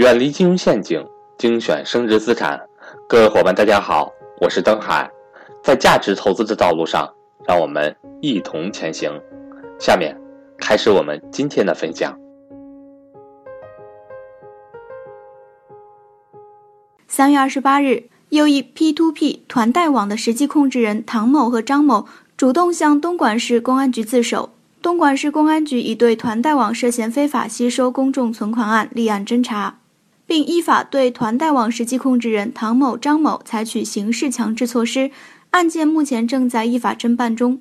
远离金融陷阱，精选升值资产。各位伙伴，大家好，我是登海。在价值投资的道路上，让我们一同前行。下面开始我们今天的分享。三月二十八日，又一 P2P 团贷网的实际控制人唐某和张某主动向东莞市公安局自首。东莞市公安局已对团贷网涉嫌非法吸收公众存款案立案侦查，并依法对团贷网实际控制人唐某、张某采取刑事强制措施，案件目前正在依法侦办中。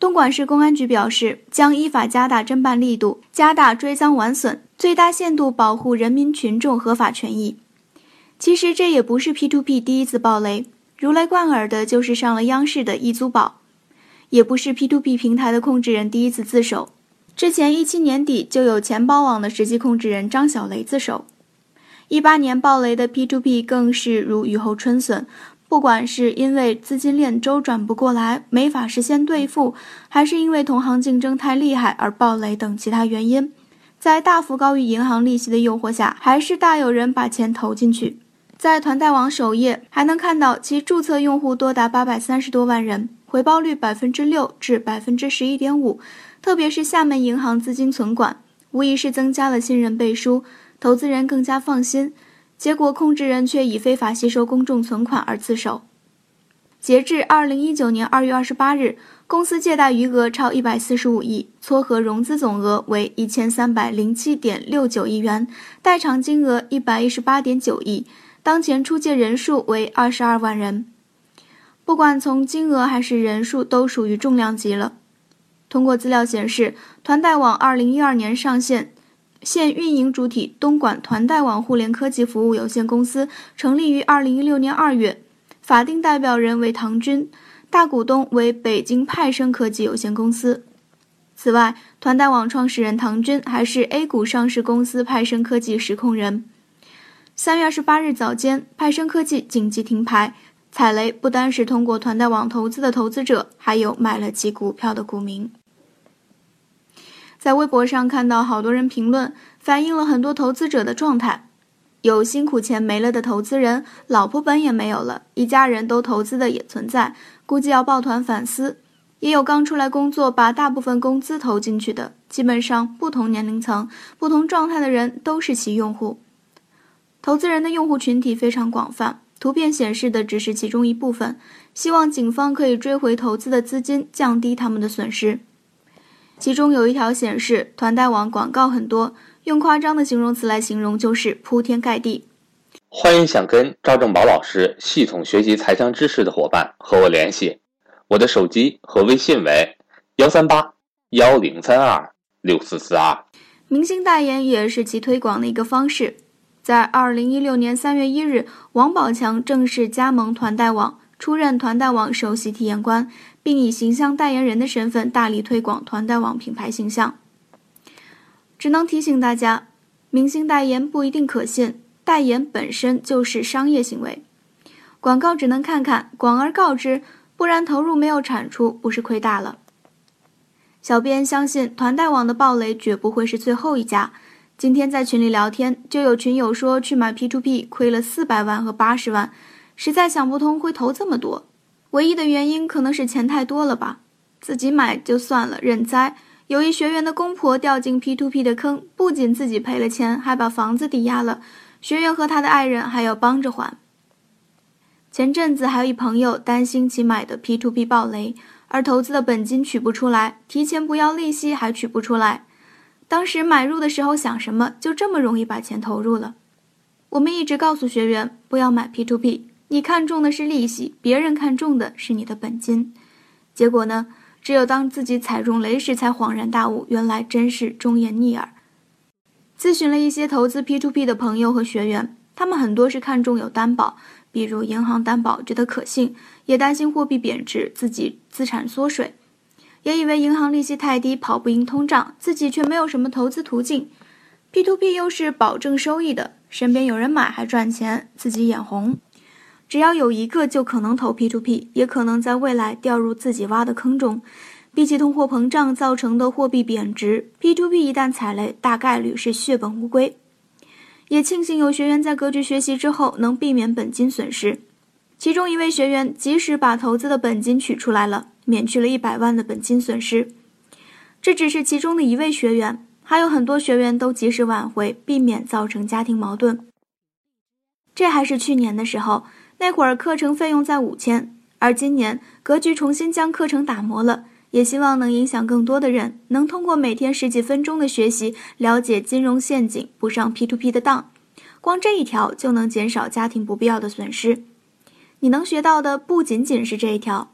东莞市公安局表示，将依法加大侦办力度，加大追赃挽损，最大限度保护人民群众合法权益。其实这也不是 P2P 第一次爆雷，如雷贯耳的就是上了央视的易租宝。也不是 P2P 平台的控制人第一次自首，之前一七年底就有钱包网的实际控制人张小雷自首，一八年暴雷的 P2P 更是如雨后春笋，不管是因为资金链周转不过来，没法实现兑付，还是因为同行竞争太厉害而暴雷等其他原因，在大幅高于银行利息的诱惑下，还是大有人把钱投进去。在团贷网首页还能看到其注册用户多达八百三十多万人。回报率百分之六至百分之十一点五，特别是厦门银行资金存管，无疑是增加了信任背书，投资人更加放心。结果控制人却以非法吸收公众存款而自首。截至二零一九年二月二十八日，公司借贷余额超一百四十五亿，撮合融资总额为一千三百零七点六九亿元，贷偿金额一百一十八点九亿，当前出借人数为二十二万人。不管从金额还是人数，都属于重量级了。通过资料显示，团贷网二零一二年上线，现运营主体东莞团贷网互联科技服务有限公司成立于二零一六年二月，法定代表人为唐军，大股东为北京派生科技有限公司。此外，团贷网创始人唐军还是 A 股上市公司派生科技实控人。三月二十八日早间，派生科技紧急停牌。踩雷不单是通过团贷网投资的投资者，还有买了其股票的股民。在微博上看到好多人评论，反映了很多投资者的状态。有辛苦钱没了的投资人，老婆本也没有了，一家人都投资的也存在，估计要抱团反思。也有刚出来工作，把大部分工资投进去的，基本上不同年龄层、不同状态的人都是其用户。投资人的用户群体非常广泛。图片显示的只是其中一部分，希望警方可以追回投资的资金，降低他们的损失。其中有一条显示，团贷网广告很多，用夸张的形容词来形容就是铺天盖地。欢迎想跟赵正宝老师系统学习财商知识的伙伴和我联系，我的手机和微信为幺三八幺零三二六四四二。明星代言也是其推广的一个方式。在二零一六年三月一日，王宝强正式加盟团贷网，出任团贷网首席体验官，并以形象代言人的身份大力推广团贷网品牌形象。只能提醒大家，明星代言不一定可信，代言本身就是商业行为，广告只能看看，广而告之，不然投入没有产出，不是亏大了。小编相信，团贷网的暴雷绝不会是最后一家。今天在群里聊天，就有群友说去买 P2P 亏了四百万和八十万，实在想不通会投这么多。唯一的原因可能是钱太多了吧？自己买就算了，认栽。有一学员的公婆掉进 P2P 的坑，不仅自己赔了钱，还把房子抵押了，学员和他的爱人还要帮着还。前阵子还有一朋友担心其买的 P2P 爆雷，而投资的本金取不出来，提前不要利息还取不出来。当时买入的时候想什么，就这么容易把钱投入了。我们一直告诉学员不要买 P2P，你看中的是利息，别人看中的是你的本金。结果呢，只有当自己踩中雷时，才恍然大悟，原来真是忠言逆耳。咨询了一些投资 P2P 的朋友和学员，他们很多是看中有担保，比如银行担保，觉得可信，也担心货币贬值，自己资产缩水。也以为银行利息太低，跑不赢通胀，自己却没有什么投资途径。P2P 又是保证收益的，身边有人买还赚钱，自己眼红。只要有一个，就可能投 P2P，也可能在未来掉入自己挖的坑中。比起通货膨胀造成的货币贬值，P2P 一旦踩雷，大概率是血本无归。也庆幸有学员在格局学习之后能避免本金损失。其中一位学员及时把投资的本金取出来了，免去了一百万的本金损失。这只是其中的一位学员，还有很多学员都及时挽回，避免造成家庭矛盾。这还是去年的时候，那会儿课程费用在五千，而今年格局重新将课程打磨了，也希望能影响更多的人，能通过每天十几分钟的学习，了解金融陷阱，不上 P to P 的当。光这一条就能减少家庭不必要的损失。你能学到的不仅仅是这一条，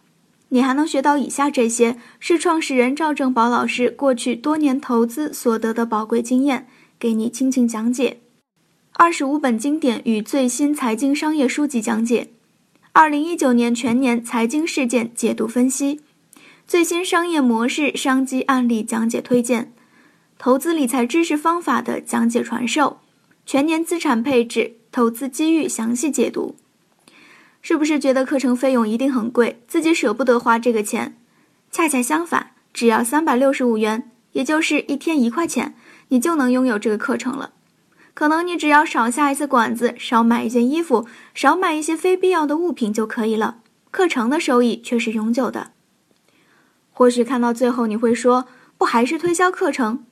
你还能学到以下这些，是创始人赵正宝老师过去多年投资所得的宝贵经验，给你轻轻讲解。二十五本经典与最新财经商业书籍讲解，二零一九年全年财经事件解读分析，最新商业模式、商机案例讲解推荐，投资理财知识方法的讲解传授，全年资产配置、投资机遇详细解读。是不是觉得课程费用一定很贵，自己舍不得花这个钱？恰恰相反，只要三百六十五元，也就是一天一块钱，你就能拥有这个课程了。可能你只要少下一次馆子，少买一件衣服，少买一些非必要的物品就可以了。课程的收益却是永久的。或许看到最后你会说，不还是推销课程？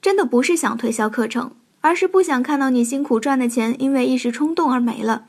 真的不是想推销课程，而是不想看到你辛苦赚的钱因为一时冲动而没了。